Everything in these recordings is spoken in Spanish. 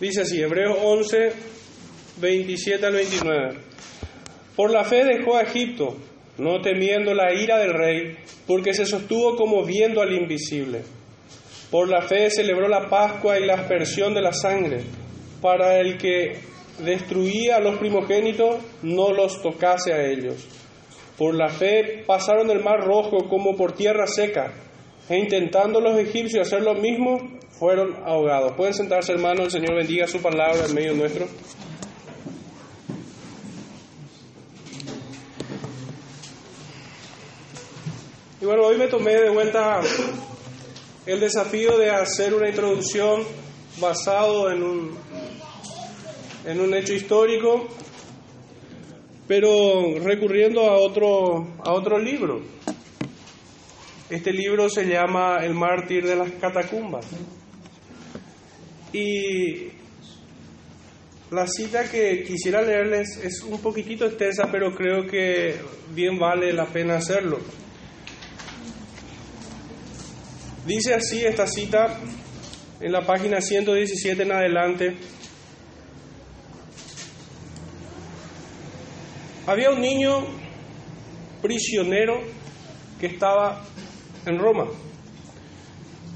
Dice así, Hebreos 11, 27 al 29. Por la fe dejó a Egipto, no temiendo la ira del rey, porque se sostuvo como viendo al invisible. Por la fe celebró la Pascua y la aspersión de la sangre, para el que destruía a los primogénitos no los tocase a ellos. Por la fe pasaron el mar rojo como por tierra seca, e intentando los egipcios hacer lo mismo, fueron ahogados. Pueden sentarse, hermanos, el Señor bendiga su palabra en medio nuestro. Y bueno, hoy me tomé de vuelta el desafío de hacer una introducción basado en un, en un hecho histórico, pero recurriendo a otro, a otro libro. Este libro se llama El mártir de las catacumbas. Y la cita que quisiera leerles es un poquitito extensa, pero creo que bien vale la pena hacerlo. Dice así esta cita en la página 117 en adelante. Había un niño prisionero que estaba en Roma.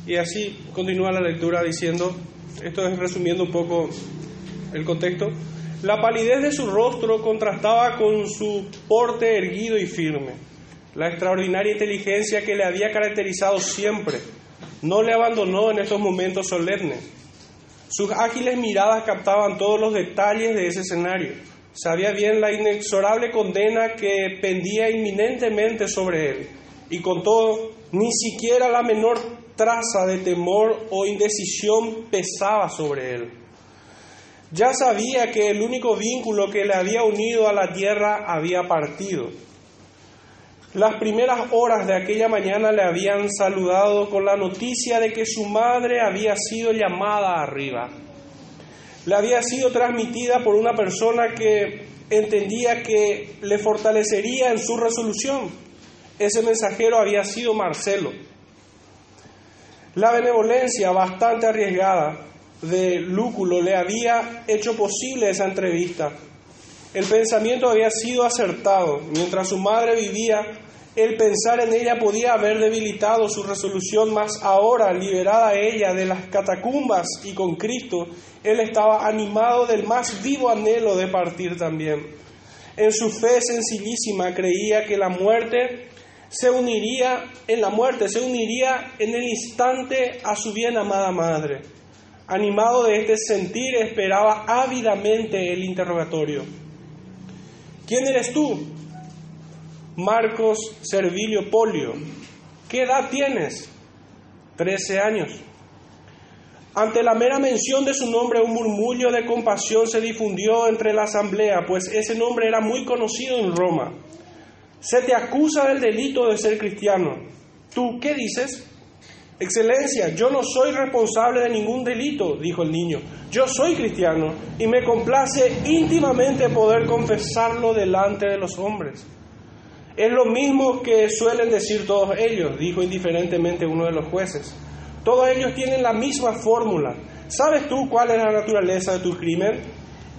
Y así continúa la lectura diciendo, esto es resumiendo un poco el contexto, la palidez de su rostro contrastaba con su porte erguido y firme, la extraordinaria inteligencia que le había caracterizado siempre no le abandonó en estos momentos solemnes. Sus ágiles miradas captaban todos los detalles de ese escenario. Sabía bien la inexorable condena que pendía inminentemente sobre él. Y con todo, ni siquiera la menor traza de temor o indecisión pesaba sobre él. Ya sabía que el único vínculo que le había unido a la tierra había partido las primeras horas de aquella mañana le habían saludado con la noticia de que su madre había sido llamada arriba. Le había sido transmitida por una persona que entendía que le fortalecería en su resolución. Ese mensajero había sido Marcelo. La benevolencia bastante arriesgada de Lúculo le había hecho posible esa entrevista. El pensamiento había sido acertado. Mientras su madre vivía, el pensar en ella podía haber debilitado su resolución, mas ahora, liberada ella de las catacumbas y con Cristo, él estaba animado del más vivo anhelo de partir también. En su fe sencillísima creía que la muerte se uniría, en la muerte se uniría en el instante a su bien amada madre. Animado de este sentir, esperaba ávidamente el interrogatorio. ¿Quién eres tú? Marcos Servilio Polio. ¿Qué edad tienes? Trece años. Ante la mera mención de su nombre, un murmullo de compasión se difundió entre la asamblea, pues ese nombre era muy conocido en Roma. Se te acusa del delito de ser cristiano. ¿Tú qué dices? Excelencia, yo no soy responsable de ningún delito, dijo el niño. Yo soy cristiano y me complace íntimamente poder confesarlo delante de los hombres. Es lo mismo que suelen decir todos ellos, dijo indiferentemente uno de los jueces. Todos ellos tienen la misma fórmula. ¿Sabes tú cuál es la naturaleza de tu crimen?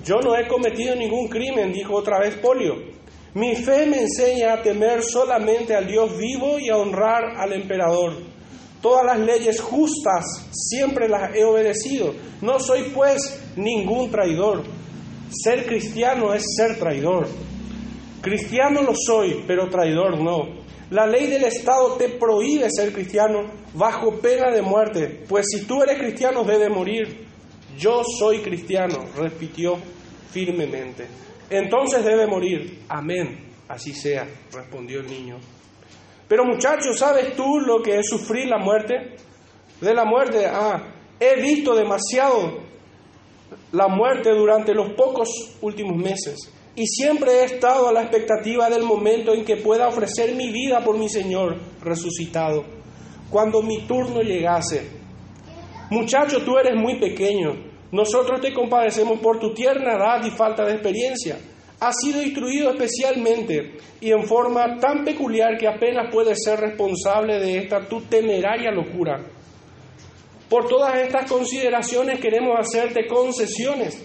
Yo no he cometido ningún crimen, dijo otra vez Polio. Mi fe me enseña a temer solamente al Dios vivo y a honrar al emperador. Todas las leyes justas siempre las he obedecido. No soy pues ningún traidor. Ser cristiano es ser traidor. Cristiano lo soy, pero traidor no. La ley del Estado te prohíbe ser cristiano bajo pena de muerte, pues si tú eres cristiano debe morir. Yo soy cristiano, repitió firmemente. Entonces debe morir. Amén. Así sea, respondió el niño. Pero muchacho, ¿sabes tú lo que es sufrir la muerte? De la muerte, ah, he visto demasiado la muerte durante los pocos últimos meses. Y siempre he estado a la expectativa del momento en que pueda ofrecer mi vida por mi Señor resucitado, cuando mi turno llegase. Muchacho, tú eres muy pequeño. Nosotros te compadecemos por tu tierna edad y falta de experiencia. Has sido instruido especialmente y en forma tan peculiar que apenas puedes ser responsable de esta tu temeraria locura. Por todas estas consideraciones queremos hacerte concesiones.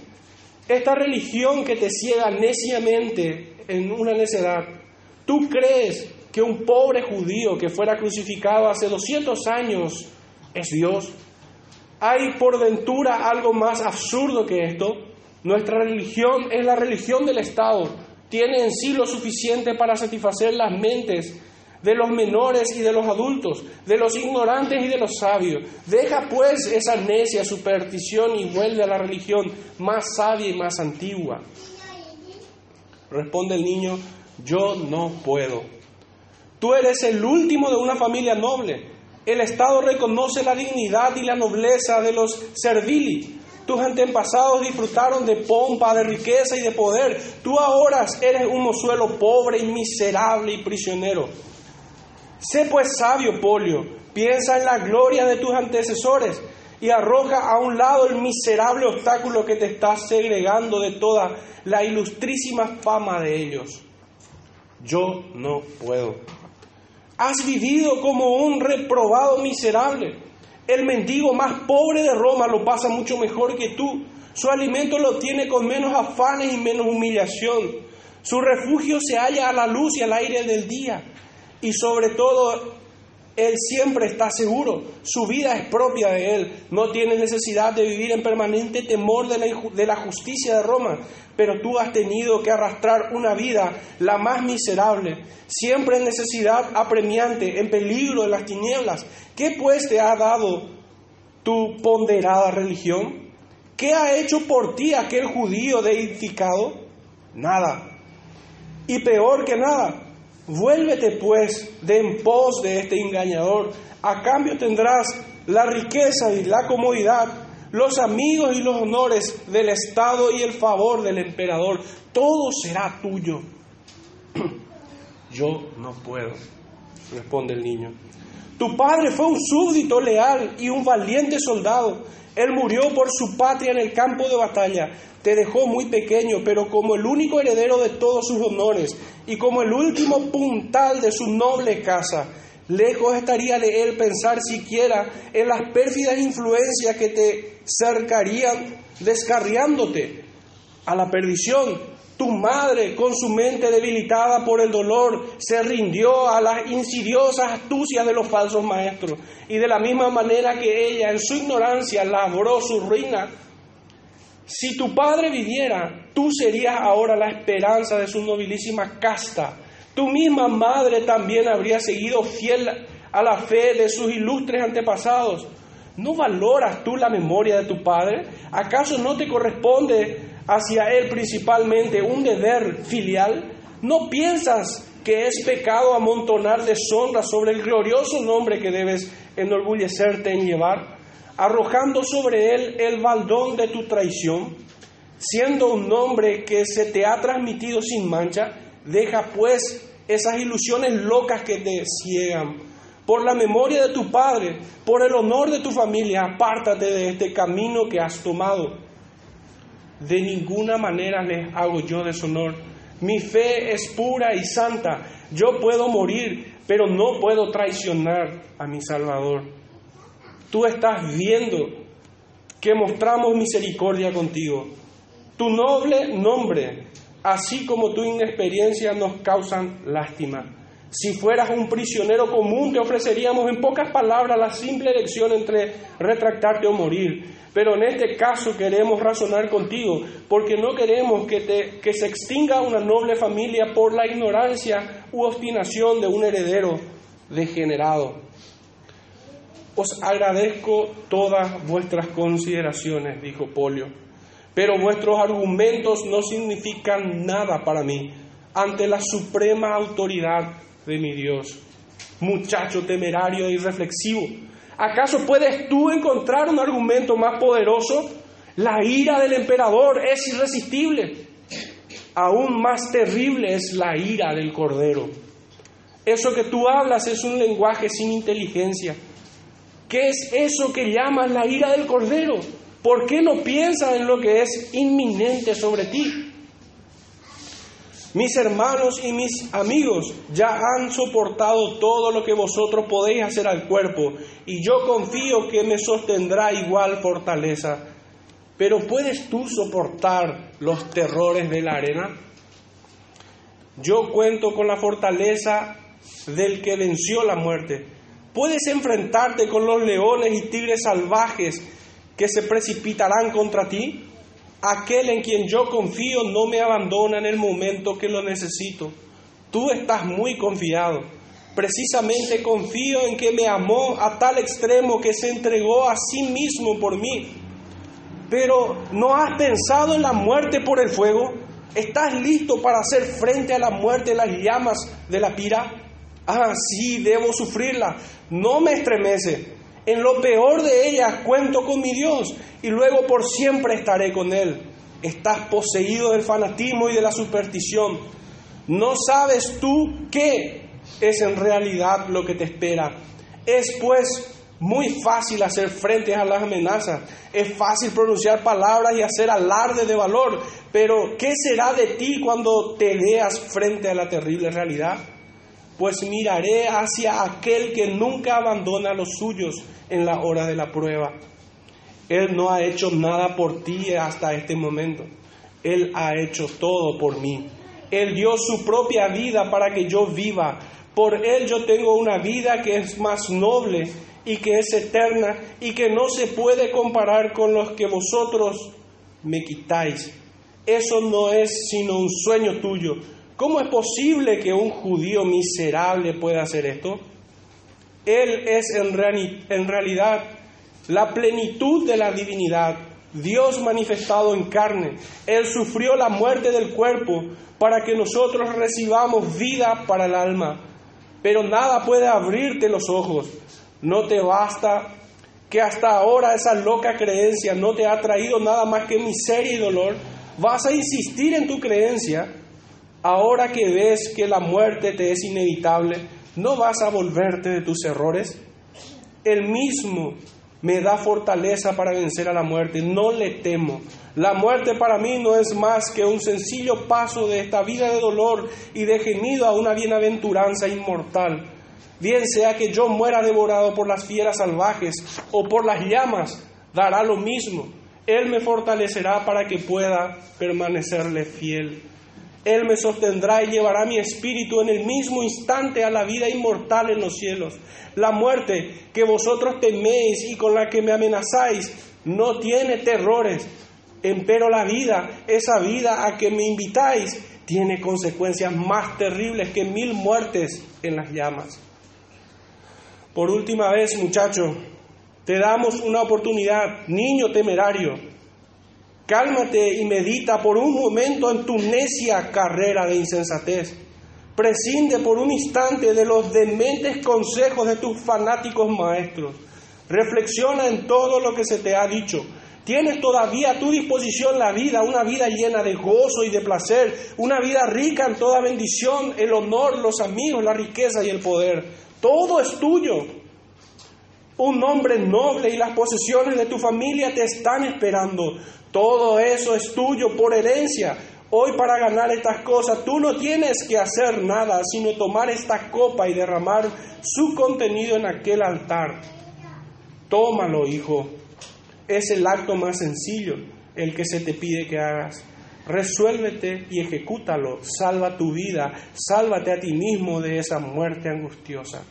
Esta religión que te ciega neciamente en una necedad, ¿tú crees que un pobre judío que fuera crucificado hace 200 años es Dios? ¿Hay por ventura algo más absurdo que esto? Nuestra religión es la religión del Estado. Tiene en sí lo suficiente para satisfacer las mentes de los menores y de los adultos, de los ignorantes y de los sabios. Deja pues esa necia superstición y vuelve a la religión más sabia y más antigua. Responde el niño, yo no puedo. Tú eres el último de una familia noble. El Estado reconoce la dignidad y la nobleza de los servili. Tus antepasados disfrutaron de pompa, de riqueza y de poder. Tú ahora eres un mozuelo pobre y miserable y prisionero. Sé pues sabio, Polio, piensa en la gloria de tus antecesores y arroja a un lado el miserable obstáculo que te está segregando de toda la ilustrísima fama de ellos. Yo no puedo. Has vivido como un reprobado miserable. El mendigo más pobre de Roma lo pasa mucho mejor que tú. Su alimento lo tiene con menos afanes y menos humillación. Su refugio se halla a la luz y al aire del día. Y sobre todo, Él siempre está seguro, su vida es propia de Él, no tiene necesidad de vivir en permanente temor de la, justicia de Roma, pero tú has tenido que arrastrar una vida la más miserable, siempre en necesidad apremiante, en peligro de las tinieblas. ¿Qué pues te ha dado tu ponderada religión? ¿Qué ha hecho por ti aquel judío deificado? Nada. Y peor que nada, Vuélvete pues de en pos de este engañador. A cambio tendrás la riqueza y la comodidad, los amigos y los honores del Estado y el favor del emperador. Todo será tuyo. Yo no puedo, responde el niño. Tu padre fue un súbdito leal y un valiente soldado. Él murió por su patria en el campo de batalla te dejó muy pequeño, pero como el único heredero de todos sus honores y como el último puntal de su noble casa, lejos estaría de él pensar siquiera en las pérfidas influencias que te cercarían descarriándote a la perdición. Tu madre, con su mente debilitada por el dolor, se rindió a las insidiosas astucias de los falsos maestros. Y de la misma manera que ella, en su ignorancia, labró su ruina, si tu padre viviera, tú serías ahora la esperanza de su nobilísima casta. Tu misma madre también habría seguido fiel a la fe de sus ilustres antepasados. ¿No valoras tú la memoria de tu padre? ¿Acaso no te corresponde hacia él principalmente un deber filial? ¿No piensas que es pecado amontonar deshonra sobre el glorioso nombre que debes enorgullecerte en llevar? arrojando sobre él el baldón de tu traición, siendo un nombre que se te ha transmitido sin mancha, deja pues esas ilusiones locas que te ciegan. Por la memoria de tu padre, por el honor de tu familia, apártate de este camino que has tomado. De ninguna manera les hago yo deshonor. Mi fe es pura y santa. Yo puedo morir, pero no puedo traicionar a mi Salvador tú estás viendo que mostramos misericordia contigo. Tu noble nombre, así como tu inexperiencia, nos causan lástima. Si fueras un prisionero común, te ofreceríamos en pocas palabras la simple elección entre retractarte o morir. Pero en este caso queremos razonar contigo, porque no queremos que, te, que se extinga una noble familia por la ignorancia u obstinación de un heredero degenerado. Os agradezco todas vuestras consideraciones, dijo Polio, pero vuestros argumentos no significan nada para mí ante la suprema autoridad de mi Dios. Muchacho temerario e irreflexivo, ¿acaso puedes tú encontrar un argumento más poderoso? La ira del emperador es irresistible. Aún más terrible es la ira del cordero. Eso que tú hablas es un lenguaje sin inteligencia ¿Qué es eso que llamas la ira del Cordero? ¿Por qué no piensas en lo que es inminente sobre ti? Mis hermanos y mis amigos ya han soportado todo lo que vosotros podéis hacer al cuerpo, y yo confío que me sostendrá igual fortaleza. Pero ¿puedes tú soportar los terrores de la arena? Yo cuento con la fortaleza del que venció la muerte. Puedes enfrentarte con los leones y tigres salvajes que se precipitarán contra ti. Aquel en quien yo confío no me abandona en el momento que lo necesito. Tú estás muy confiado. Precisamente confío en que me amó a tal extremo que se entregó a sí mismo por mí. Pero ¿no has pensado en la muerte por el fuego? ¿Estás listo para hacer frente a la muerte las llamas de la pira? Ah, sí, debo sufrirla. No me estremece. En lo peor de ellas cuento con mi Dios y luego por siempre estaré con Él. Estás poseído del fanatismo y de la superstición. No sabes tú qué es en realidad lo que te espera. Es pues muy fácil hacer frente a las amenazas, es fácil pronunciar palabras y hacer alarde de valor, pero ¿qué será de ti cuando te veas frente a la terrible realidad? Pues miraré hacia aquel que nunca abandona a los suyos en la hora de la prueba. Él no ha hecho nada por ti hasta este momento. Él ha hecho todo por mí. Él dio su propia vida para que yo viva. Por Él yo tengo una vida que es más noble y que es eterna y que no se puede comparar con los que vosotros me quitáis. Eso no es sino un sueño tuyo. ¿Cómo es posible que un judío miserable pueda hacer esto? Él es en, realidad la plenitud de la divinidad, Dios manifestado en carne. Él sufrió la muerte del cuerpo para que nosotros recibamos vida para el alma. Pero nada puede abrirte los ojos. No te basta que hasta ahora esa loca creencia no te ha traído nada más que miseria y dolor. Vas a insistir en tu creencia ahora que ves que la muerte te es inevitable ¿no vas a volverte de tus errores? El mismo me da fortaleza para vencer a la muerte, no le temo. La muerte para mí no es más que un sencillo paso de esta vida de dolor y de gemido a una bienaventuranza inmortal. Bien sea que yo muera devorado por las fieras salvajes o por las llamas, dará lo mismo. Él me fortalecerá para que pueda permanecerle fiel. Él me sostendrá y llevará mi espíritu en el mismo instante a la vida inmortal en los cielos. La muerte que vosotros teméis y con la que me amenazáis no tiene terrores, empero la vida, esa vida a que me invitáis, tiene consecuencias más terribles que mil muertes en las llamas. Por última vez, muchacho, te damos una oportunidad, niño temerario Cálmate y medita por un momento en tu necia carrera de insensatez. Prescinde por un instante de los dementes consejos de tus fanáticos maestros. Reflexiona en todo lo que se te ha dicho. Tienes todavía a tu disposición la vida, una vida llena de gozo y de placer, una vida rica en toda bendición, el honor, los amigos, la riqueza y el poder. Todo es tuyo. Un hombre noble y las posesiones de tu familia te están esperando. Todo eso es tuyo por herencia. Hoy para ganar estas cosas tú no tienes que hacer nada, sino tomar esta copa y derramar su contenido en aquel altar. Tómalo, hijo. Es el acto más sencillo, el que se te pide que hagas. Resuélvete y ejecútalo. Salva tu vida. Sálvate a ti mismo de esa muerte angustiosa.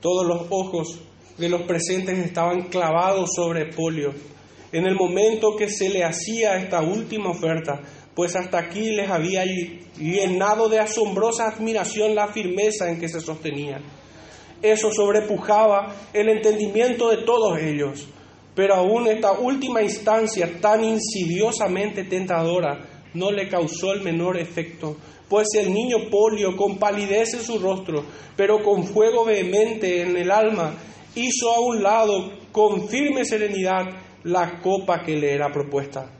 Todos los ojos de los presentes estaban clavados sobre Polio en el momento que se le hacía esta última oferta, pues hasta aquí les había llenado de asombrosa admiración la firmeza en que se sostenían. Eso sobrepujaba el entendimiento de todos ellos, pero aún esta última instancia tan insidiosamente tentadora no le causó el menor efecto, pues el niño polio, con palidez en su rostro, pero con fuego vehemente en el alma, hizo a un lado con firme serenidad la copa que le era propuesta,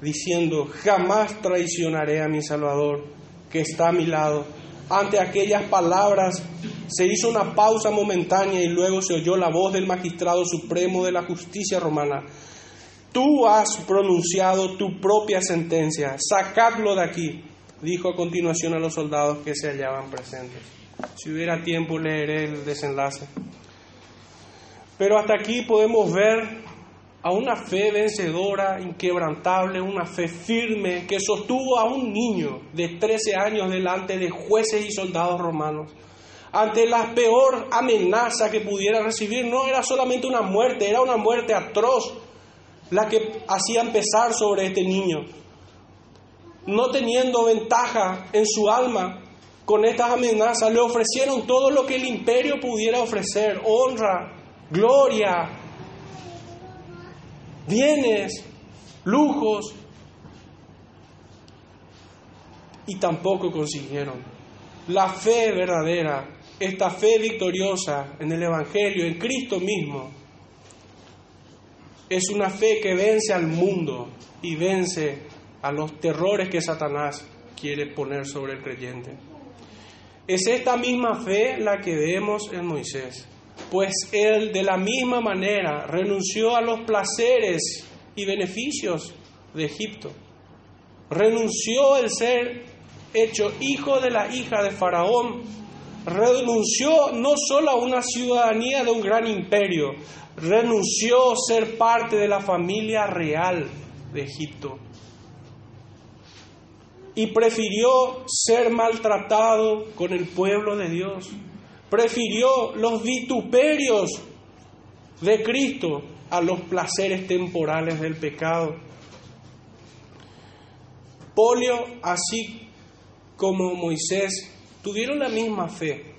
diciendo, jamás traicionaré a mi Salvador, que está a mi lado. Ante aquellas palabras se hizo una pausa momentánea y luego se oyó la voz del magistrado supremo de la justicia romana. Tú has pronunciado tu propia sentencia, sacadlo de aquí, dijo a continuación a los soldados que se hallaban presentes. Si hubiera tiempo leeré el desenlace. Pero hasta aquí podemos ver a una fe vencedora, inquebrantable, una fe firme que sostuvo a un niño de 13 años delante de jueces y soldados romanos. Ante la peor amenaza que pudiera recibir, no era solamente una muerte, era una muerte atroz la que hacía empezar sobre este niño. No teniendo ventaja en su alma con estas amenazas, le ofrecieron todo lo que el imperio pudiera ofrecer, honra, gloria, bienes, lujos, y tampoco consiguieron. La fe verdadera, esta fe victoriosa en el Evangelio, en Cristo mismo, es una fe que vence al mundo y vence a los terrores que Satanás quiere poner sobre el creyente. Es esta misma fe la que vemos en Moisés pues él de la misma manera renunció a los placeres y beneficios de Egipto. Renunció el ser hecho hijo de la hija de Faraón. Renunció no solo a una ciudadanía de un gran imperio, renunció a ser parte de la familia real de Egipto. Y prefirió ser maltratado con el pueblo de Dios prefirió los vituperios de Cristo a los placeres temporales del pecado. Polio, así como Moisés, tuvieron la misma fe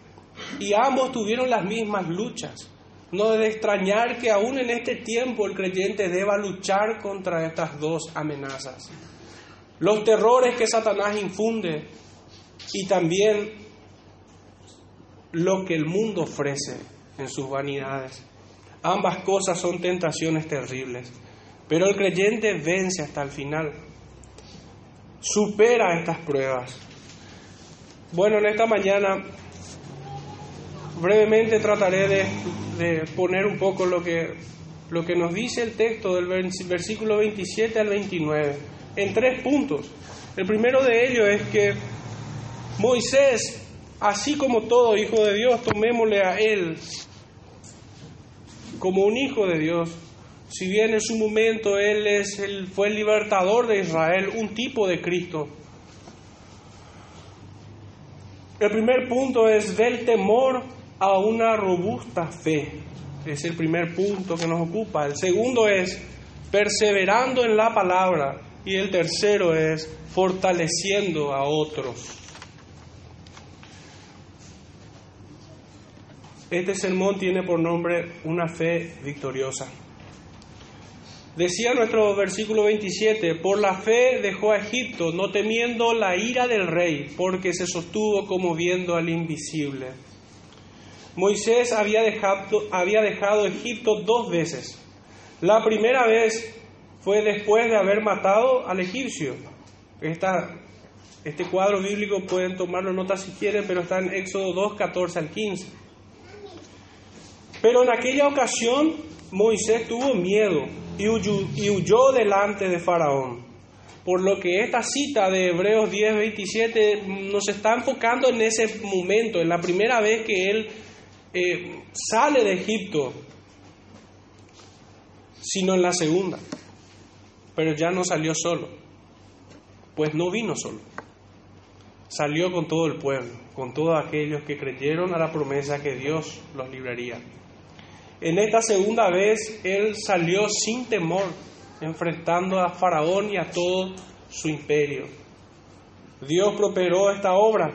y ambos tuvieron las mismas luchas. No debe extrañar que aún en este tiempo el creyente deba luchar contra estas dos amenazas. Los terrores que Satanás infunde y también lo que el mundo ofrece en sus vanidades. Ambas cosas son tentaciones terribles, pero el creyente vence hasta el final, supera estas pruebas. Bueno, en esta mañana brevemente trataré de, poner un poco lo que, lo que nos dice el texto del versículo 27 al 29, en tres puntos. El primero de ellos es que Moisés Así como todo hijo de Dios, tomémosle a Él como un hijo de Dios. Si bien en su momento Él es el, fue el libertador de Israel, un tipo de Cristo. El primer punto es del temor a una robusta fe. Es el primer punto que nos ocupa. El segundo es perseverando en la palabra. Y el tercero es fortaleciendo a otros. Este sermón tiene por nombre una fe victoriosa. Decía nuestro versículo 27, por la fe dejó a Egipto, no temiendo la ira del rey, porque se sostuvo como viendo al invisible. Moisés había dejado, Egipto dos veces. La primera vez fue después de haber matado al egipcio. este cuadro bíblico pueden tomarlo nota si quieren, pero está en Éxodo 2, 14 al 15. Pero en aquella ocasión Moisés tuvo miedo y huyó, delante de Faraón. Por lo que esta cita de Hebreos 10, 27 nos está enfocando en ese momento, en la primera vez que él eh, sale de Egipto, sino en la segunda. Pero ya no salió solo, pues no vino solo. Salió con todo el pueblo, con todos aquellos que creyeron a la promesa que Dios los libraría. En esta segunda vez él salió sin temor, enfrentando a Faraón y a todo su imperio. Dios prosperó esta obra,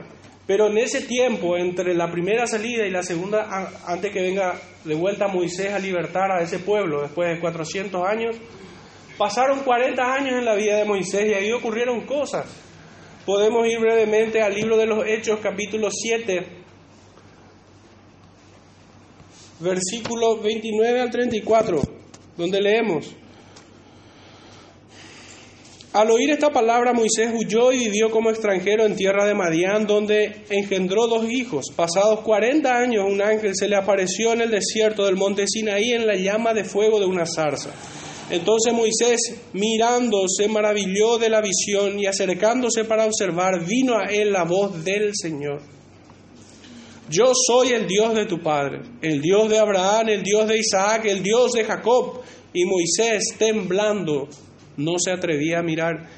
pero en ese tiempo, entre la primera salida y la segunda, antes que venga de vuelta Moisés a libertar a ese pueblo, después de 400 años, pasaron 40 años en la vida de Moisés y ahí ocurrieron cosas. Podemos ir brevemente al libro de los Hechos, capítulo 7, versículo 29 al 34, donde leemos. Al oír esta palabra, Moisés huyó y vivió como extranjero en tierra de Madián, donde engendró dos hijos. Pasados 40 años, un ángel se le apareció en el desierto del monte Sinaí en la llama de fuego de una zarza. Entonces Moisés, mirando, se maravilló de la visión y acercándose para observar, vino a él la voz del Señor. Yo soy el Dios de tu padre, el Dios de Abraham, el Dios de Isaac, el Dios de Jacob. Y Moisés, temblando, no se atrevía a mirar.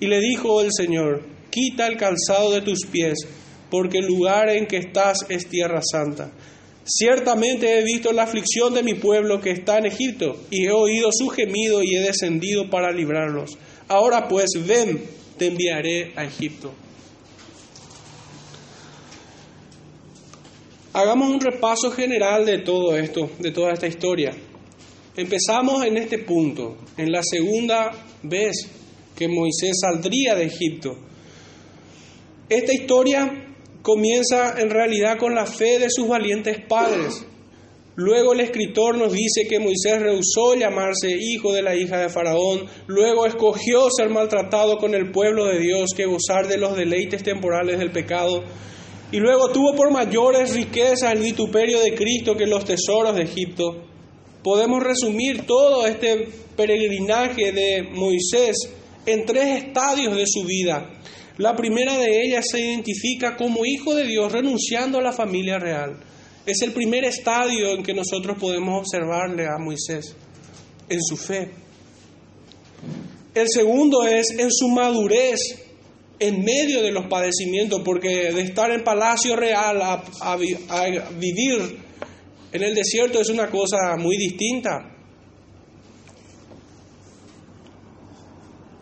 Y le dijo el Señor, quita el calzado de tus pies, porque el lugar en que estás es tierra santa. Ciertamente he visto la aflicción de mi pueblo que está en Egipto, y he oído su gemido y he descendido para librarlos. Ahora pues, ven, te enviaré a Egipto. Hagamos un repaso general de todo esto, de toda esta historia. Empezamos en este punto, en la segunda vez que Moisés saldría de Egipto. Esta historia comienza en realidad con la fe de sus valientes padres. Luego el escritor nos dice que Moisés rehusó llamarse hijo de la hija de Faraón, luego escogió ser maltratado con el pueblo de Dios que gozar de los deleites temporales del pecado, y luego tuvo por mayores riquezas el vituperio de Cristo que los tesoros de Egipto. Podemos resumir todo este peregrinaje de Moisés en tres estadios de su vida. La primera de ellas se identifica como hijo de Dios renunciando a la familia real. Es el primer estadio en que nosotros podemos observarle a Moisés en su fe. El segundo es en su madurez en medio de los padecimientos, porque de estar en palacio real a, a vivir en el desierto es una cosa muy distinta.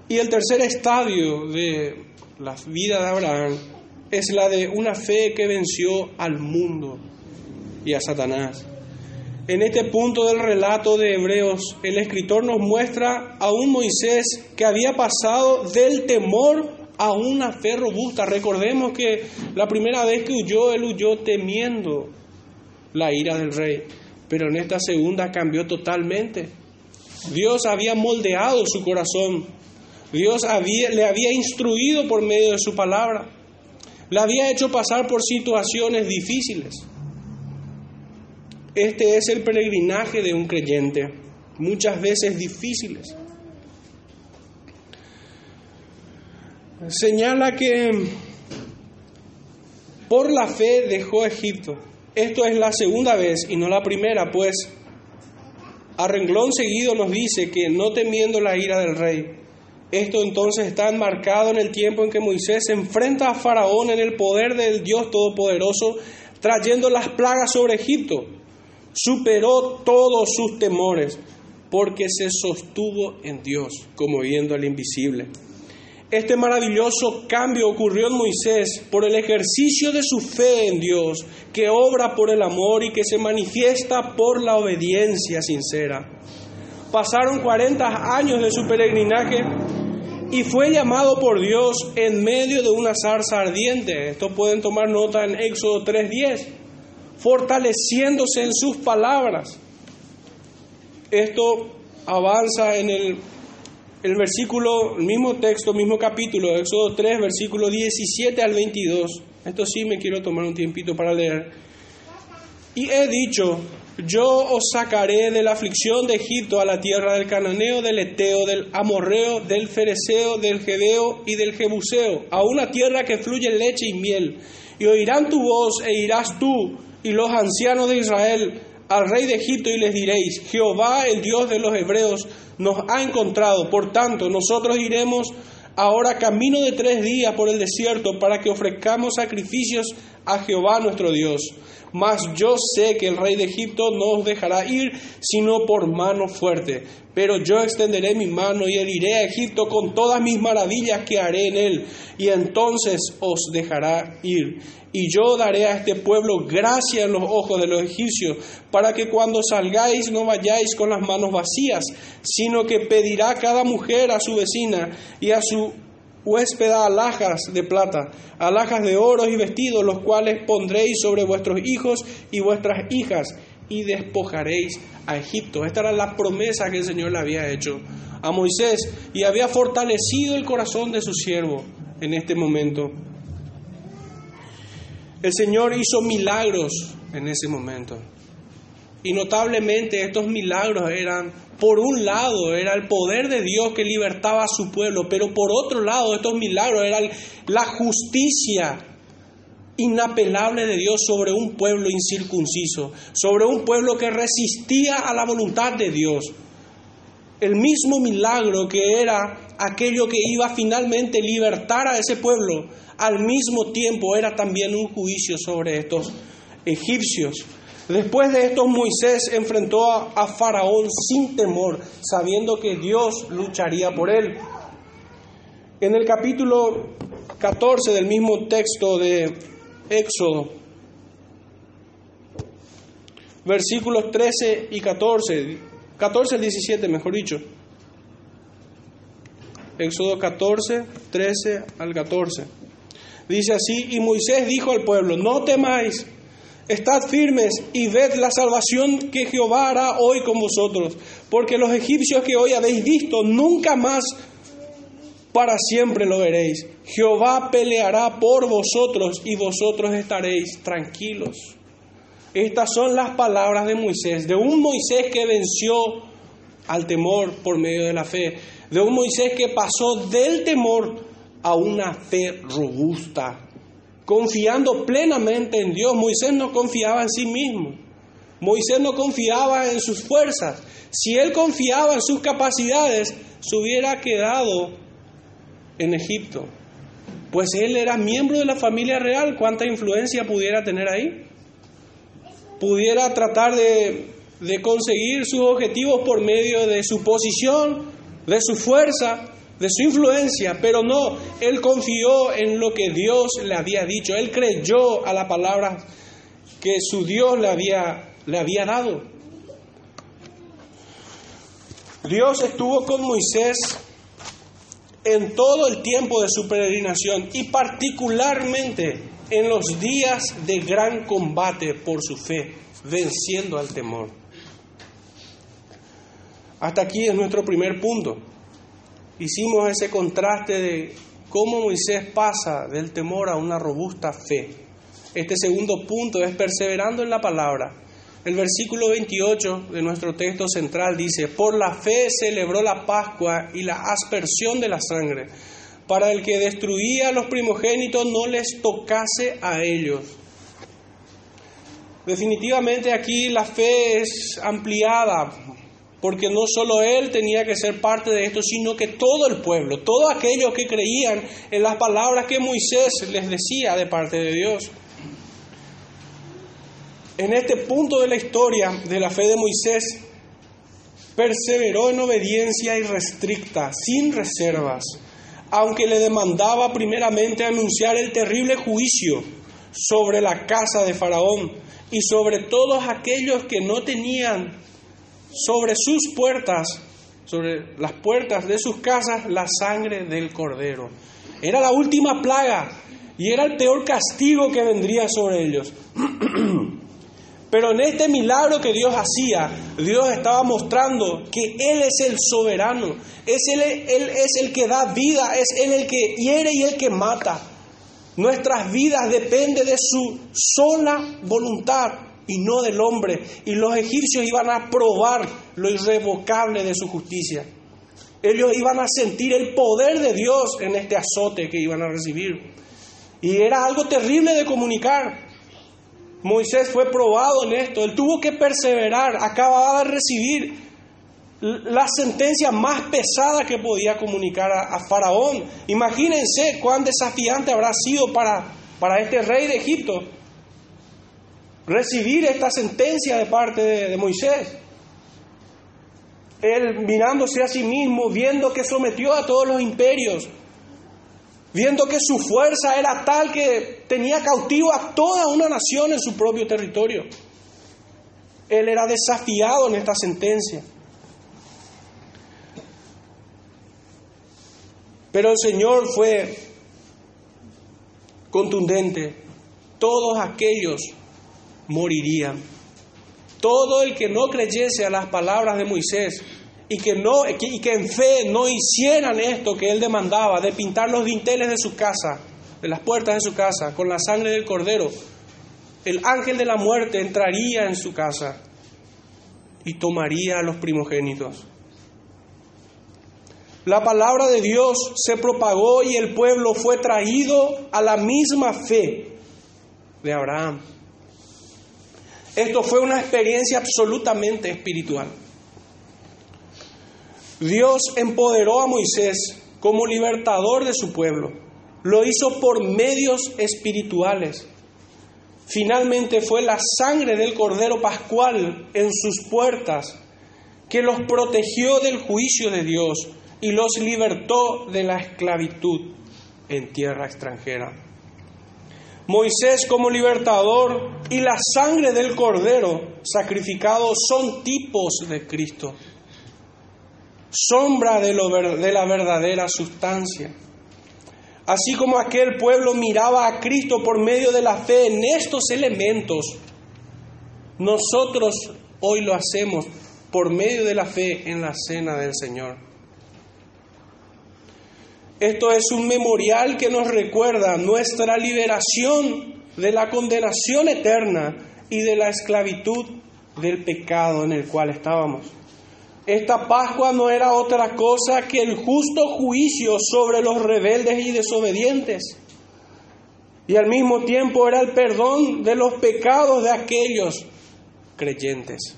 Y el tercer estadio de la vida de Abraham es la de una fe que venció al mundo y a Satanás. En este punto del relato de Hebreos, el escritor nos muestra a un Moisés que había pasado del temor a una fe robusta. Recordemos que la primera vez que huyó, él huyó temiendo la ira del rey, pero en esta segunda cambió totalmente. Dios había moldeado su corazón Dios le había instruido por medio de su palabra. Le había hecho pasar por situaciones difíciles. Este es el peregrinaje de un creyente, muchas veces difíciles. Señala que por la fe dejó Egipto. Esto es la segunda vez y no la primera, pues a renglón seguido nos dice que no temiendo la ira del rey, esto entonces está enmarcado en el tiempo en que Moisés se enfrenta a Faraón en el poder del Dios Todopoderoso, trayendo las plagas sobre Egipto. Superó todos sus temores porque se sostuvo en Dios como viendo al invisible. Este maravilloso cambio ocurrió en Moisés por el ejercicio de su fe en Dios, que obra por el amor y que se manifiesta por la obediencia sincera. Pasaron 40 años de su peregrinaje y fue llamado por Dios en medio de una zarza ardiente. Esto pueden tomar nota en Éxodo 3:10, fortaleciéndose en sus palabras. Esto avanza en el, el versículo, el mismo texto, mismo capítulo, Éxodo 3, versículo 17 al 22. Esto sí me quiero tomar un tiempito para leer. Y he dicho, yo os sacaré de la aflicción de Egipto a la tierra del cananeo, del eteo, del amorreo, del fereceo, del jebeo y del jebuseo, a una tierra que fluye leche y miel. Y oirán tu voz e irás tú y los ancianos de Israel al rey de Egipto y les diréis, Jehová, el Dios de los hebreos, nos ha encontrado. Por tanto, nosotros iremos ahora camino de tres días por el desierto para que ofrezcamos sacrificios a Jehová nuestro Dios. Mas yo sé que el rey de Egipto no os dejará ir sino por mano fuerte. Pero yo extenderé mi mano y él iré a Egipto con todas mis maravillas que haré en él, y entonces os dejará ir. Y yo daré a este pueblo gracia en los ojos de los egipcios, para que cuando salgáis no vayáis con las manos vacías, sino que pedirá cada mujer a su vecina y a su huéspeda alhajas de plata, alhajas de oro y vestidos, los cuales pondréis sobre vuestros hijos y vuestras hijas, y despojaréis a Egipto. Esta era la promesa que el Señor le había hecho a Moisés y había fortalecido el corazón de su siervo en este momento. El Señor hizo milagros en ese momento. Y notablemente estos milagros eran, por un lado, era el poder de Dios que libertaba a su pueblo, pero por otro lado, estos milagros eran la justicia inapelable de Dios sobre un pueblo incircunciso, sobre un pueblo que resistía a la voluntad de Dios. El mismo milagro que era aquello que iba finalmente a libertar a ese pueblo, al mismo tiempo era también un juicio sobre estos egipcios. Después de esto Moisés enfrentó a, Faraón sin temor, sabiendo que Dios lucharía por él. En el capítulo 14 del mismo texto de Éxodo, versículos 13 y 14, 14 al 17 mejor dicho. Éxodo 14, 13 al 14. Dice así, y Moisés dijo al pueblo, no temáis Estad firmes y ved la salvación que Jehová hará hoy con vosotros, porque los egipcios que hoy habéis visto, nunca más para siempre lo veréis. Jehová peleará por vosotros y vosotros estaréis tranquilos. Estas son las palabras de Moisés, de un Moisés que venció al temor por medio de la fe, de un Moisés que pasó del temor a una fe robusta, confiando plenamente en Dios. Moisés no confiaba en sí mismo. Moisés no confiaba en sus fuerzas. Si él confiaba en sus capacidades, se hubiera quedado en Egipto. Pues él era miembro de la familia real. ¿Cuánta influencia pudiera tener ahí? Pudiera tratar de, de conseguir sus objetivos por medio de su posición, de su fuerza, de su influencia, pero no, él confió en lo que Dios le había dicho, él creyó a la palabra que su Dios le había, le había dado. Dios estuvo con Moisés en todo el tiempo de su peregrinación y particularmente en los días de gran combate por su fe, venciendo al temor. Hasta aquí es nuestro primer punto hicimos ese contraste de cómo Moisés pasa del temor a una robusta fe. Este segundo punto es perseverando en la palabra. El versículo 28 de nuestro texto central dice, por la fe celebró la Pascua y la aspersión de la sangre, para el que destruía a los primogénitos no les tocase a ellos. Definitivamente aquí la fe es ampliada porque no solo él tenía que ser parte de esto, sino que todo el pueblo, todos aquellos que creían en las palabras que Moisés les decía de parte de Dios. En este punto de la historia de la fe de Moisés, perseveró en obediencia irrestricta, sin reservas, aunque le demandaba primeramente anunciar el terrible juicio sobre la casa de Faraón y sobre todos aquellos que no tenían sobre sus puertas, sobre las puertas de sus casas, la sangre del cordero. Era la última plaga y era el peor castigo que vendría sobre ellos. Pero en este milagro que Dios hacía, Dios estaba mostrando que Él es el soberano, es él, él es el que da vida, es Él el que hiere y el que mata. Nuestras vidas dependen de su sola voluntad y no del hombre. Y los egipcios iban a probar lo irrevocable de su justicia. Ellos iban a sentir el poder de Dios en este azote que iban a recibir. Y era algo terrible de comunicar. Moisés fue probado en esto, él tuvo que perseverar, acababa de recibir la sentencia más pesada que podía comunicar a, Faraón. Imagínense cuán desafiante habrá sido para, para este rey de Egipto recibir esta sentencia de parte de, Moisés. Él mirándose a sí mismo, viendo que sometió a todos los imperios, viendo que su fuerza era tal que tenía cautivo a toda una nación en su propio territorio. Él era desafiado en esta sentencia. Pero el Señor fue contundente. Todos aquellos morirían. Todo el que no creyese a las palabras de Moisés y que, no, y que en fe no hicieran esto que él demandaba, de pintar los dinteles de su casa, de las puertas de su casa, con la sangre del cordero, el ángel de la muerte entraría en su casa y tomaría a los primogénitos. La palabra de Dios se propagó y el pueblo fue traído a la misma fe de Abraham. Esto fue una experiencia absolutamente espiritual. Dios empoderó a Moisés como libertador de su pueblo. Lo hizo por medios espirituales. Finalmente fue la sangre del Cordero Pascual en sus puertas que los protegió del juicio de Dios y los libertó de la esclavitud en tierra extranjera. Moisés como libertador y la sangre del cordero sacrificado son tipos de Cristo, sombra de, de, la verdadera sustancia. Así como aquel pueblo miraba a Cristo por medio de la fe en estos elementos, nosotros hoy lo hacemos por medio de la fe en la cena del Señor. Esto es un memorial que nos recuerda nuestra liberación de la condenación eterna y de la esclavitud del pecado en el cual estábamos. Esta Pascua no era otra cosa que el justo juicio sobre los rebeldes y desobedientes. Y al mismo tiempo era el perdón de los pecados de aquellos creyentes.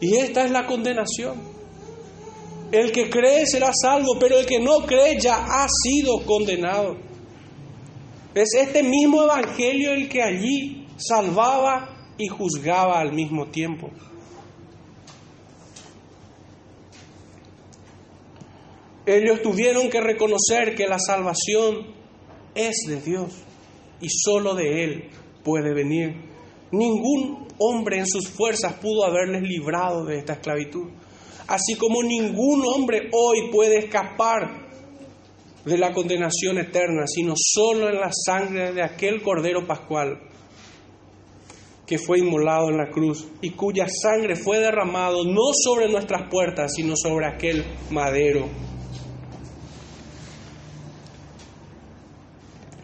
Y esta es la condenación. El que cree será salvo, pero el que no cree ya ha sido condenado. Es este mismo evangelio el que allí salvaba y juzgaba al mismo tiempo. Ellos tuvieron que reconocer que la salvación es de Dios y solo de Él puede venir. Ningún hombre en sus fuerzas pudo haberles librado de esta esclavitud así como ningún hombre hoy puede escapar de la condenación eterna, sino solo en la sangre de aquel Cordero Pascual que fue inmolado en la cruz y cuya sangre fue derramado no sobre nuestras puertas, sino sobre aquel madero.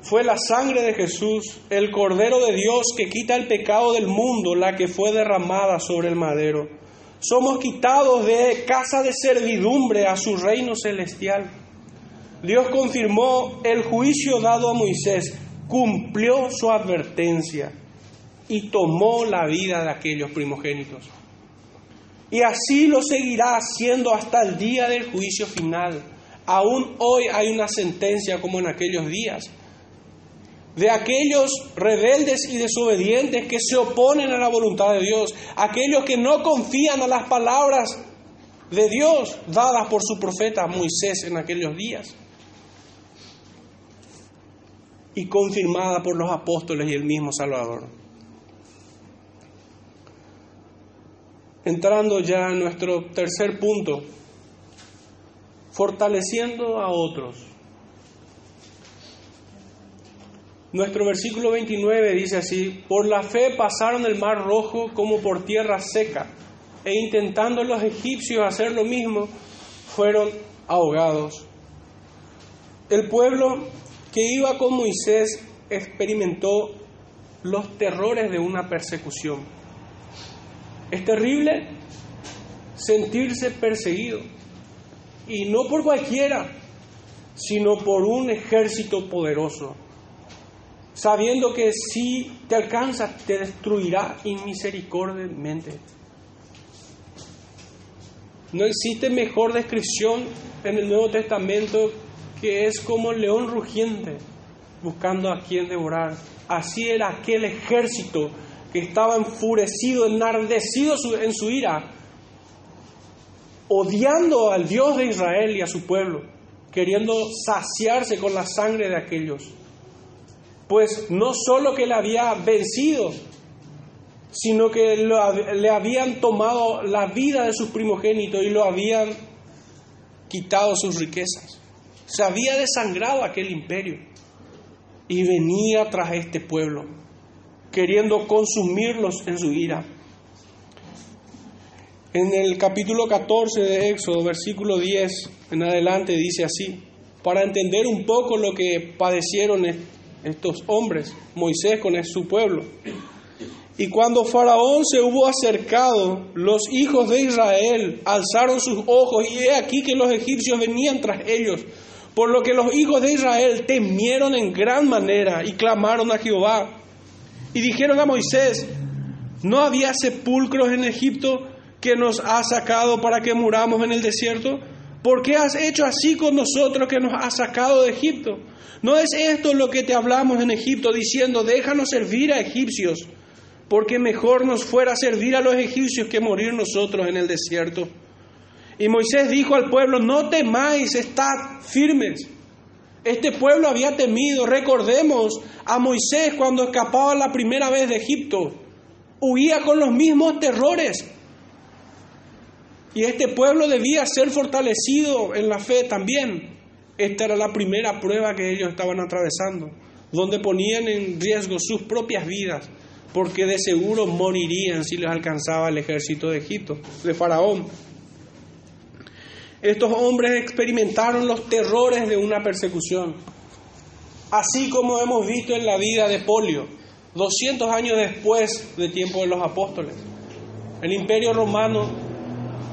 Fue la sangre de Jesús, el Cordero de Dios que quita el pecado del mundo, la que fue derramada sobre el madero somos quitados de casa de servidumbre a su reino celestial. Dios confirmó el juicio dado a Moisés, cumplió su advertencia y tomó la vida de aquellos primogénitos. Y así lo seguirá haciendo hasta el día del juicio final. Aún hoy hay una sentencia como en aquellos días de aquellos rebeldes y desobedientes que se oponen a la voluntad de Dios, aquellos que no confían a las palabras de Dios dadas por su profeta Moisés en aquellos días y confirmada por los apóstoles y el mismo Salvador. Entrando ya a nuestro tercer punto, fortaleciendo a otros. Nuestro versículo 29 dice así, por la fe pasaron el mar rojo como por tierra seca, e intentando los egipcios hacer lo mismo, fueron ahogados. El pueblo que iba con Moisés experimentó los terrores de una persecución. Es terrible sentirse perseguido, y no por cualquiera, sino por un ejército poderoso sabiendo que si te alcanza, te destruirá inmisericordiamente. No existe mejor descripción en el Nuevo Testamento que es como el león rugiente buscando a quien devorar. Así era aquel ejército que estaba enfurecido, enardecido en su ira, odiando al Dios de Israel y a su pueblo, queriendo saciarse con la sangre de aquellos pues no solo que le había vencido, sino que le habían tomado la vida de sus primogénitos y lo habían quitado sus riquezas. Se había desangrado aquel imperio y venía tras este pueblo, queriendo consumirlos en su ira. En el capítulo 14 de Éxodo, versículo 10 en adelante, dice así, para entender un poco lo que padecieron estos hombres, Moisés con su pueblo. Y cuando Faraón se hubo acercado, los hijos de Israel alzaron sus ojos y he aquí que los egipcios venían tras ellos. Por lo que los hijos de Israel temieron en gran manera y clamaron a Jehová. Y dijeron a Moisés, ¿no había sepulcros en Egipto que nos ha sacado para que muramos en el desierto? ¿Por qué has hecho así con nosotros que nos has sacado de Egipto? ¿No es esto lo que te hablamos en Egipto diciendo, déjanos servir a egipcios? Porque mejor nos fuera servir a los egipcios que morir nosotros en el desierto. Y Moisés dijo al pueblo, no temáis, estad firmes. Este pueblo había temido, recordemos a Moisés cuando escapaba la primera vez de Egipto, huía con los mismos terrores, y este pueblo debía ser fortalecido en la fe también. Esta era la primera prueba que ellos estaban atravesando, donde ponían en riesgo sus propias vidas, porque de seguro morirían si les alcanzaba el ejército de Egipto, de Faraón. Estos hombres experimentaron los terrores de una persecución, así como hemos visto en la vida de Polio, 200 años después del tiempo de los apóstoles. El imperio romano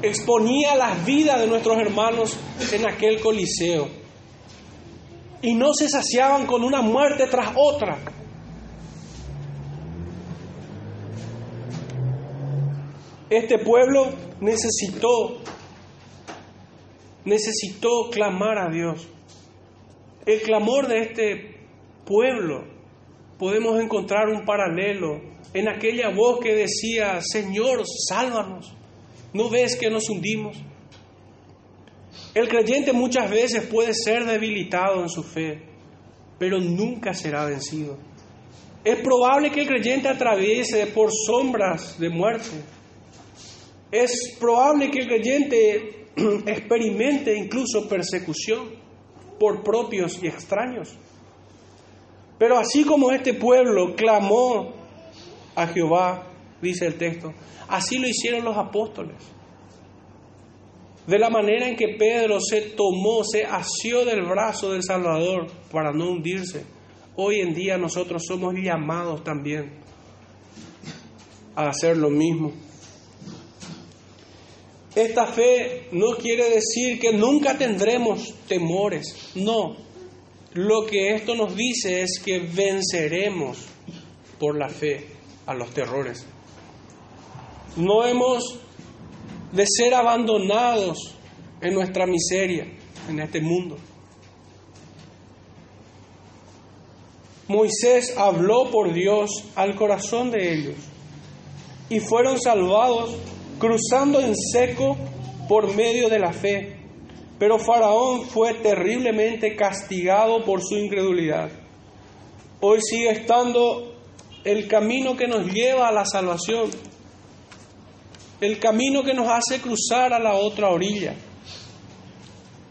exponía las vidas de nuestros hermanos en aquel coliseo. Y no se saciaban con una muerte tras otra. Este pueblo necesitó, necesitó clamar a Dios. El clamor de este pueblo podemos encontrar un paralelo en aquella voz que decía, Señor, sálvanos. ¿No ves que nos hundimos? El creyente muchas veces puede ser debilitado en su fe, pero nunca será vencido. Es probable que el creyente atraviese por sombras de muerte. Es probable que el creyente experimente incluso persecución por propios y extraños. Pero así como este pueblo clamó a Jehová, dice el texto, Así lo hicieron los apóstoles. De la manera en que Pedro se tomó, se asió del brazo del Salvador para no hundirse. Hoy en día nosotros somos llamados también a hacer lo mismo. Esta fe no quiere decir que nunca tendremos temores, no. Lo que esto nos dice es que venceremos por la fe a los terrores. No hemos de ser abandonados en nuestra miseria en este mundo. Moisés habló por Dios al corazón de ellos y fueron salvados cruzando en seco por medio de la fe. Pero Faraón fue terriblemente castigado por su incredulidad. Hoy sigue estando el camino que nos lleva a la salvación el camino que nos hace cruzar a la otra orilla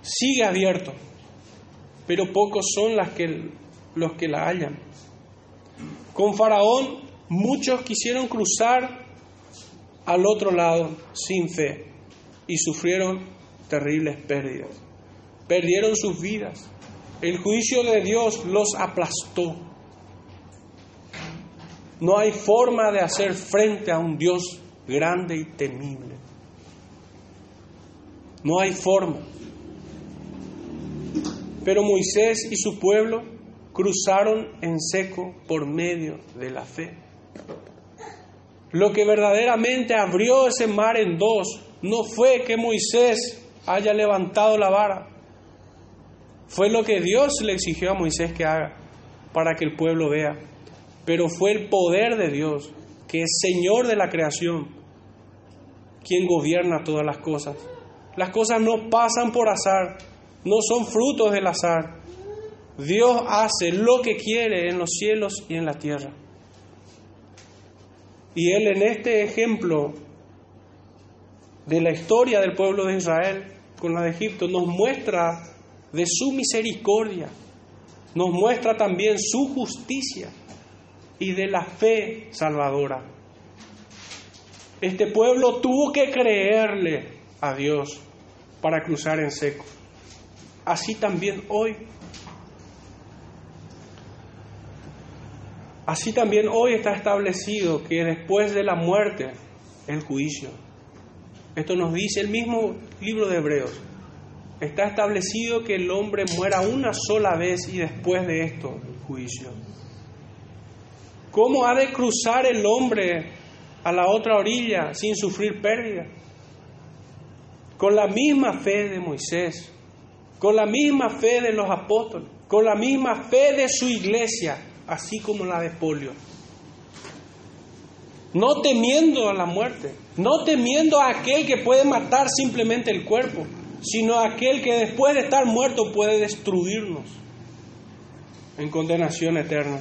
sigue abierto, pero pocos son las que, los que la hallan. Con Faraón muchos quisieron cruzar al otro lado sin fe y sufrieron terribles pérdidas. Perdieron sus vidas. El juicio de Dios los aplastó. No hay forma de hacer frente a un Dios grande y temible. No hay forma. Pero Moisés y su pueblo cruzaron en seco por medio de la fe. Lo que verdaderamente abrió ese mar en dos no fue que Moisés haya levantado la vara, fue lo que Dios le exigió a Moisés que haga para que el pueblo vea, pero fue el poder de Dios, que es Señor de la creación, quien gobierna todas las cosas. Las cosas no pasan por azar, no son frutos del azar. Dios hace lo que quiere en los cielos y en la tierra. Y Él en este ejemplo de la historia del pueblo de Israel con la de Egipto nos muestra de su misericordia, nos muestra también su justicia y de la fe salvadora. Este pueblo tuvo que creerle a Dios para cruzar en seco. Así también hoy. Así también hoy está establecido que después de la muerte, el juicio. Esto nos dice el mismo libro de Hebreos. Está establecido que el hombre muera una sola vez y después de esto, el juicio. ¿Cómo ha de cruzar el hombre a la otra orilla sin sufrir pérdida? Con la misma fe de Moisés, con la misma fe de los apóstoles, con la misma fe de su iglesia, así como la de Polio. No temiendo a la muerte, no temiendo a aquel que puede matar simplemente el cuerpo, sino a aquel que después de estar muerto puede destruirnos en condenación eterna.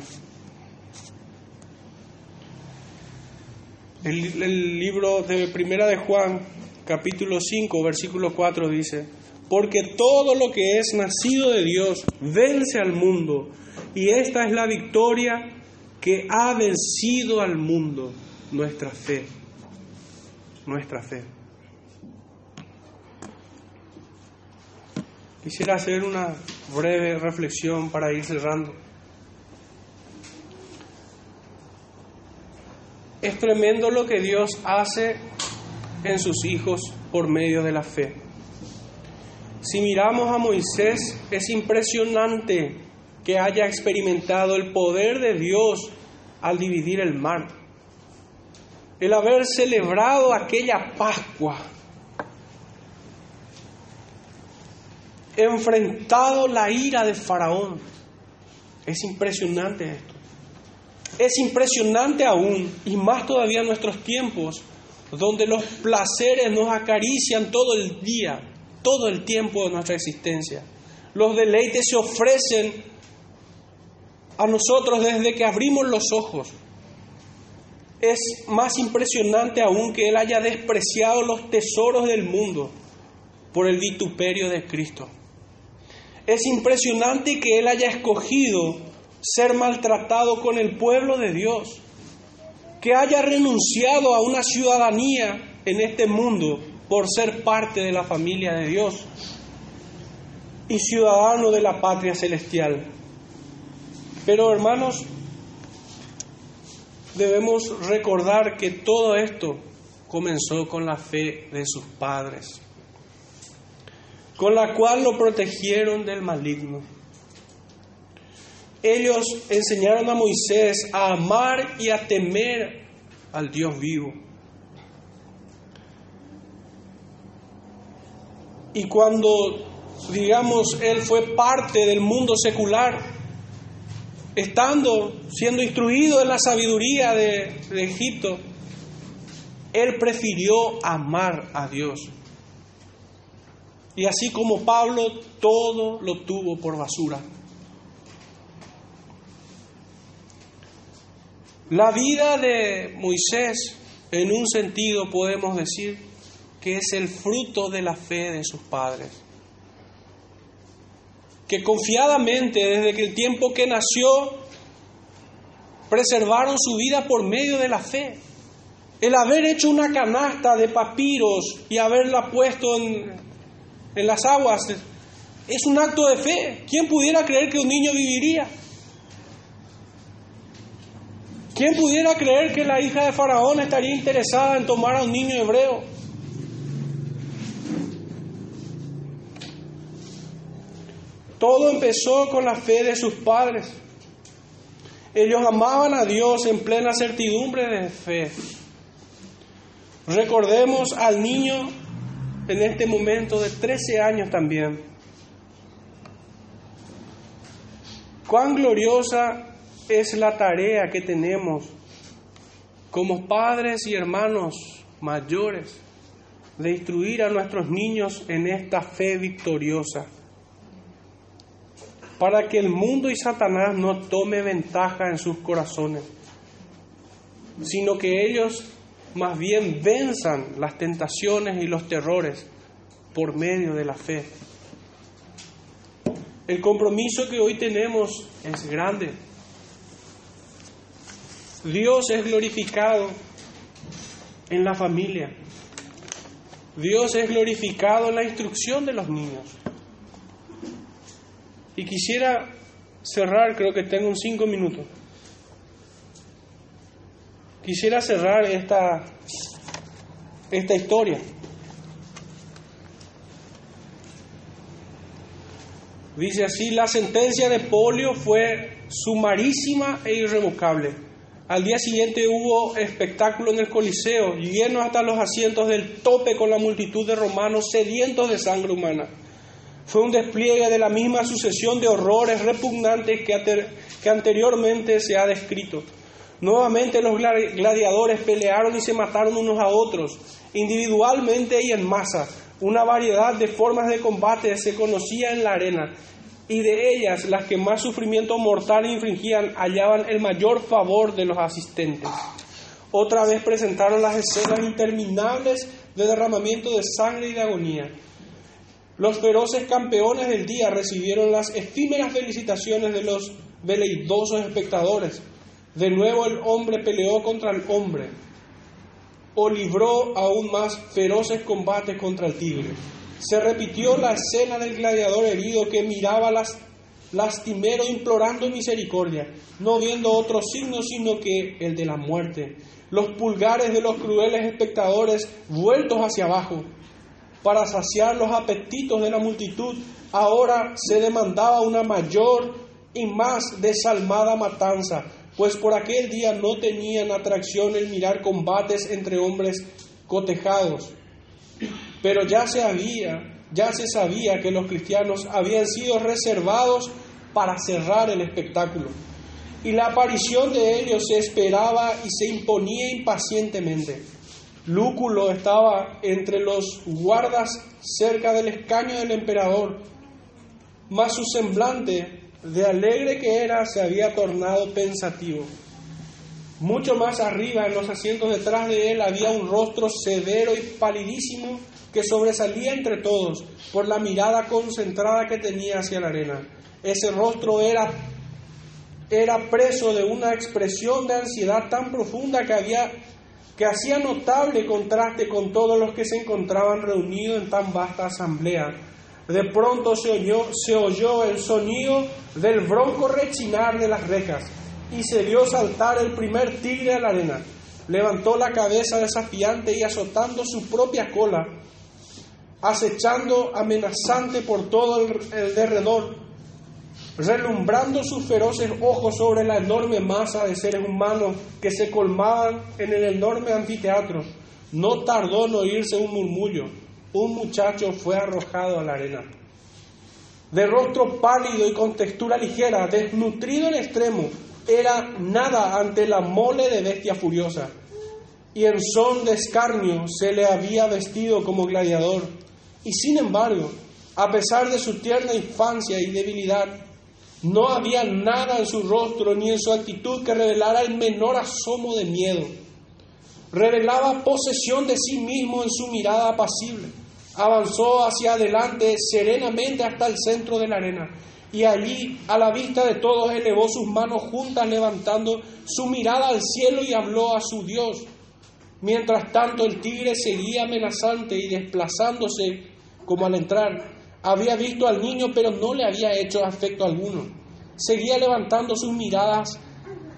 El, libro de Primera de Juan, capítulo 5, versículo 4 dice, porque todo lo que es nacido de Dios vence al mundo, y esta es la victoria que ha vencido al mundo, nuestra fe, nuestra fe. Quisiera hacer una breve reflexión para ir cerrando. Es tremendo lo que Dios hace en sus hijos por medio de la fe. Si miramos a Moisés, es impresionante que haya experimentado el poder de Dios al dividir el mar. El haber celebrado aquella Pascua. Enfrentado la ira de Faraón. Es impresionante esto. Es impresionante aún, y más todavía en nuestros tiempos, donde los placeres nos acarician todo el día, todo el tiempo de nuestra existencia. Los deleites se ofrecen a nosotros desde que abrimos los ojos. Es más impresionante aún que Él haya despreciado los tesoros del mundo por el vituperio de Cristo. Es impresionante que Él haya escogido ser maltratado con el pueblo de Dios, que haya renunciado a una ciudadanía en este mundo por ser parte de la familia de Dios y ciudadano de la patria celestial. Pero hermanos, debemos recordar que todo esto comenzó con la fe de sus padres, con la cual lo protegieron del maligno. Ellos enseñaron a Moisés a amar y a temer al Dios vivo. Y cuando, digamos, él fue parte del mundo secular, estando, siendo instruido en la sabiduría de, de, Egipto, él prefirió amar a Dios. Y así como Pablo, todo lo tuvo por basura. La vida de Moisés, en un sentido podemos decir que es el fruto de la fe de sus padres, que confiadamente desde que el tiempo que nació preservaron su vida por medio de la fe. El haber hecho una canasta de papiros y haberla puesto en, en las aguas es un acto de fe. ¿Quién pudiera creer que un niño viviría? ¿Quién pudiera creer que la hija de Faraón estaría interesada en tomar a un niño hebreo? Todo empezó con la fe de sus padres. Ellos amaban a Dios en plena certidumbre de fe. Recordemos al niño en este momento de 13 años también. Cuán gloriosa es la tarea que tenemos como padres y hermanos mayores de instruir a nuestros niños en esta fe victoriosa, para que el mundo y Satanás no tome ventaja en sus corazones, sino que ellos más bien venzan las tentaciones y los terrores por medio de la fe. El compromiso que hoy tenemos es grande. Dios es glorificado en la familia. Dios es glorificado en la instrucción de los niños. Y quisiera cerrar, creo que tengo un cinco minutos, quisiera cerrar esta, esta historia. Dice así, la sentencia de Polio fue sumarísima e irrevocable. Al día siguiente hubo espectáculo en el Coliseo, lleno hasta los asientos del tope con la multitud de romanos sedientos de sangre humana. Fue un despliegue de la misma sucesión de horrores repugnantes que, que anteriormente se ha descrito. Nuevamente los gladiadores pelearon y se mataron unos a otros, individualmente y en masa, una variedad de formas de combate se conocía en la arena, y de ellas las que más sufrimiento mortal infringían hallaban el mayor favor de los asistentes. Otra vez presentaron las escenas interminables de derramamiento de sangre y de agonía. Los feroces campeones del día recibieron las efímeras felicitaciones de los veleidosos espectadores. De nuevo el hombre peleó contra el hombre, o libró aún más feroces combates contra el tigre. Se repitió la escena del gladiador herido que miraba las, lastimero implorando misericordia, no viendo otro signo sino que el de la muerte. Los pulgares de los crueles espectadores vueltos hacia abajo. Para saciar los apetitos de la multitud, ahora se demandaba una mayor y más desalmada matanza, pues por aquel día no tenían atracción el mirar combates entre hombres cotejados. Pero ya se había, ya se sabía que los cristianos habían sido reservados para cerrar el espectáculo. Y la aparición de ellos se esperaba y se imponía impacientemente. Lúculo estaba entre los guardas cerca del escaño del emperador, mas su semblante de alegre que era, se había tornado pensativo. Mucho más arriba, en los asientos detrás de él, había un rostro severo y palidísimo que sobresalía entre todos por la mirada concentrada que tenía hacia la arena. Ese rostro era, era preso de una expresión de ansiedad tan profunda que, había, que hacía notable contraste con todos los que se encontraban reunidos en tan vasta asamblea de pronto se oyó, se oyó el sonido del bronco rechinar de las rejas y se vio saltar el primer tigre a la arena. Levantó la cabeza desafiante y azotando su propia cola, acechando amenazante por todo el, derredor, relumbrando sus feroces ojos sobre la enorme masa de seres humanos que se colmaban en el enorme anfiteatro. No tardó en oírse un murmullo un muchacho fue arrojado a la arena. De rostro pálido y con textura ligera, desnutrido en extremo, era nada ante la mole de bestia furiosa. Y en son de escarnio se le había vestido como gladiador. Y sin embargo, a pesar de su tierna infancia y debilidad, no había nada en su rostro ni en su actitud que revelara el menor asomo de miedo. Revelaba posesión de sí mismo en su mirada apacible avanzó hacia adelante serenamente hasta el centro de la arena y allí, a la vista de todos, elevó sus manos juntas, levantando su mirada al cielo y habló a su Dios. Mientras tanto, el tigre seguía amenazante y desplazándose como al entrar. Había visto al niño, pero no le había hecho afecto alguno. Seguía levantando sus miradas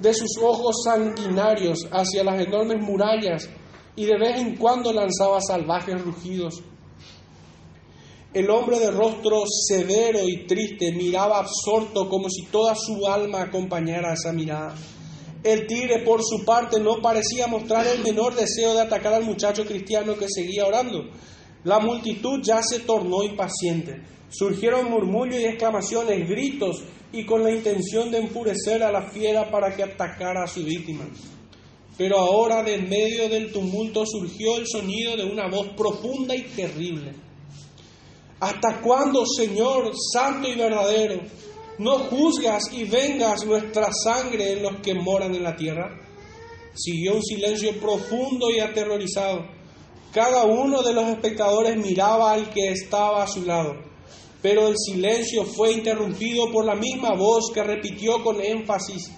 de sus ojos sanguinarios hacia las enormes murallas y de vez en cuando lanzaba salvajes rugidos. El hombre de rostro severo y triste miraba absorto como si toda su alma acompañara esa mirada. El tigre, por su parte, no parecía mostrar el menor deseo de atacar al muchacho cristiano que seguía orando. La multitud ya se tornó impaciente. Surgieron murmullos y exclamaciones, gritos, y con la intención de enfurecer a la fiera para que atacara a su víctima. Pero ahora, de medio del tumulto, surgió el sonido de una voz profunda y terrible ¿Hasta cuándo, Señor, santo y verdadero, no juzgas y vengas nuestra sangre en los que moran en la tierra? Siguió un silencio profundo y aterrorizado. Cada uno de los espectadores miraba al que estaba a su lado, pero el silencio fue interrumpido por la misma voz que repitió con énfasis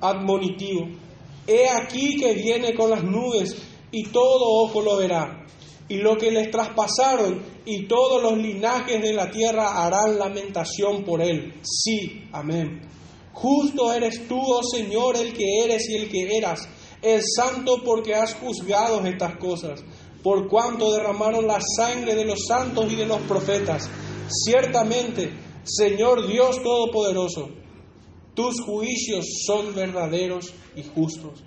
admonitivo. He aquí que viene con las nubes y todo ojo lo verá y lo que les traspasaron, y todos los linajes de la tierra harán lamentación por él. Sí, amén. Justo eres tú, oh Señor, el que eres y el que eras, es santo porque has juzgado estas cosas, por cuanto derramaron la sangre de los santos y de los profetas. Ciertamente, Señor Dios Todopoderoso, tus juicios son verdaderos y justos.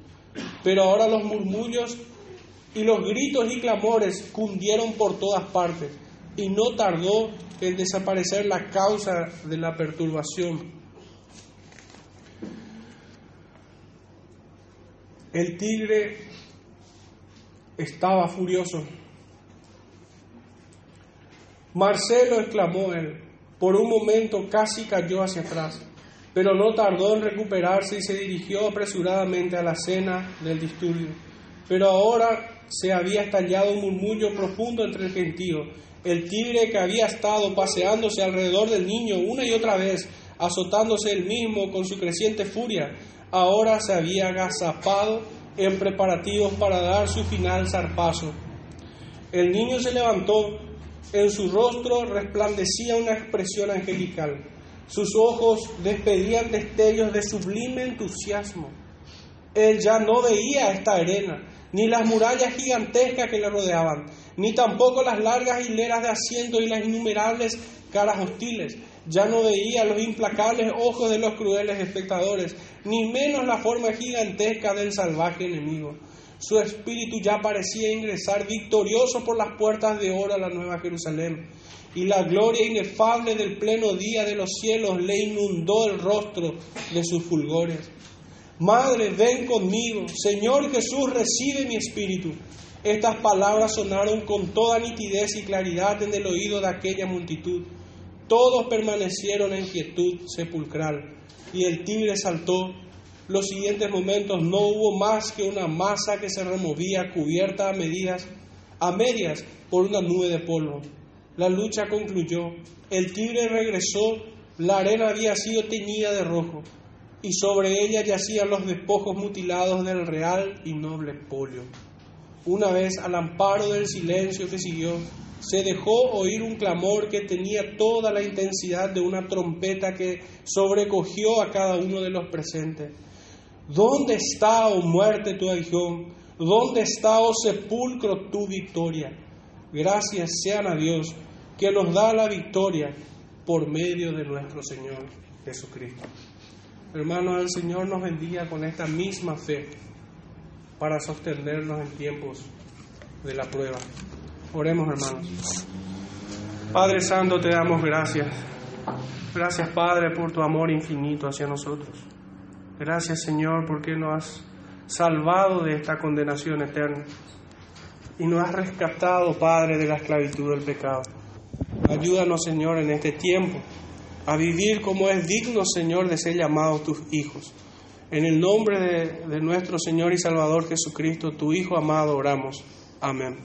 Pero ahora los murmullos y los gritos y clamores cundieron por todas partes, y no tardó en desaparecer la causa de la perturbación. El tigre estaba furioso. Marcelo, exclamó él, por un momento casi cayó hacia atrás, pero no tardó en recuperarse y se dirigió apresuradamente a la escena del disturbio. Pero ahora se había estallado un murmullo profundo entre el gentío. El tigre que había estado paseándose alrededor del niño una y otra vez, azotándose él mismo con su creciente furia, ahora se había agazapado en preparativos para dar su final zarpazo. El niño se levantó, en su rostro resplandecía una expresión angelical, sus ojos despedían destellos de sublime entusiasmo. Él ya no veía esta arena, ni las murallas gigantescas que le rodeaban, ni tampoco las largas hileras de asientos y las innumerables caras hostiles. Ya no veía los implacables ojos de los crueles espectadores, ni menos la forma gigantesca del salvaje enemigo. Su espíritu ya parecía ingresar victorioso por las puertas de oro a la Nueva Jerusalén, y la gloria inefable del pleno día de los cielos le inundó el rostro de sus fulgores. Madre, ven conmigo. Señor Jesús, recibe mi espíritu. Estas palabras sonaron con toda nitidez y claridad en el oído de aquella multitud. Todos permanecieron en quietud sepulcral y el tigre saltó. Los siguientes momentos no hubo más que una masa que se removía cubierta a a medias por una nube de polvo. La lucha concluyó. El tigre regresó. La arena había sido teñida de rojo y sobre ella yacían los despojos mutilados del real y noble polio. Una vez al amparo del silencio que siguió, se dejó oír un clamor que tenía toda la intensidad de una trompeta que sobrecogió a cada uno de los presentes. ¿Dónde está, oh muerte, tu aguijón? ¿Dónde está, oh sepulcro, tu victoria? Gracias sean a Dios que nos da la victoria por medio de nuestro Señor Jesucristo. Hermanos, el Señor nos bendiga con esta misma fe para sostenernos en tiempos de la prueba. Oremos, hermanos. Padre Santo, te damos gracias. Gracias, Padre, por tu amor infinito hacia nosotros. Gracias, Señor, porque nos has salvado de esta condenación eterna y nos has rescatado, Padre, de la esclavitud del pecado. Ayúdanos, Señor, en este tiempo a vivir como es digno, Señor, de ser llamados tus hijos. En el nombre de, de nuestro Señor y Salvador Jesucristo, tu Hijo amado, oramos. Amén.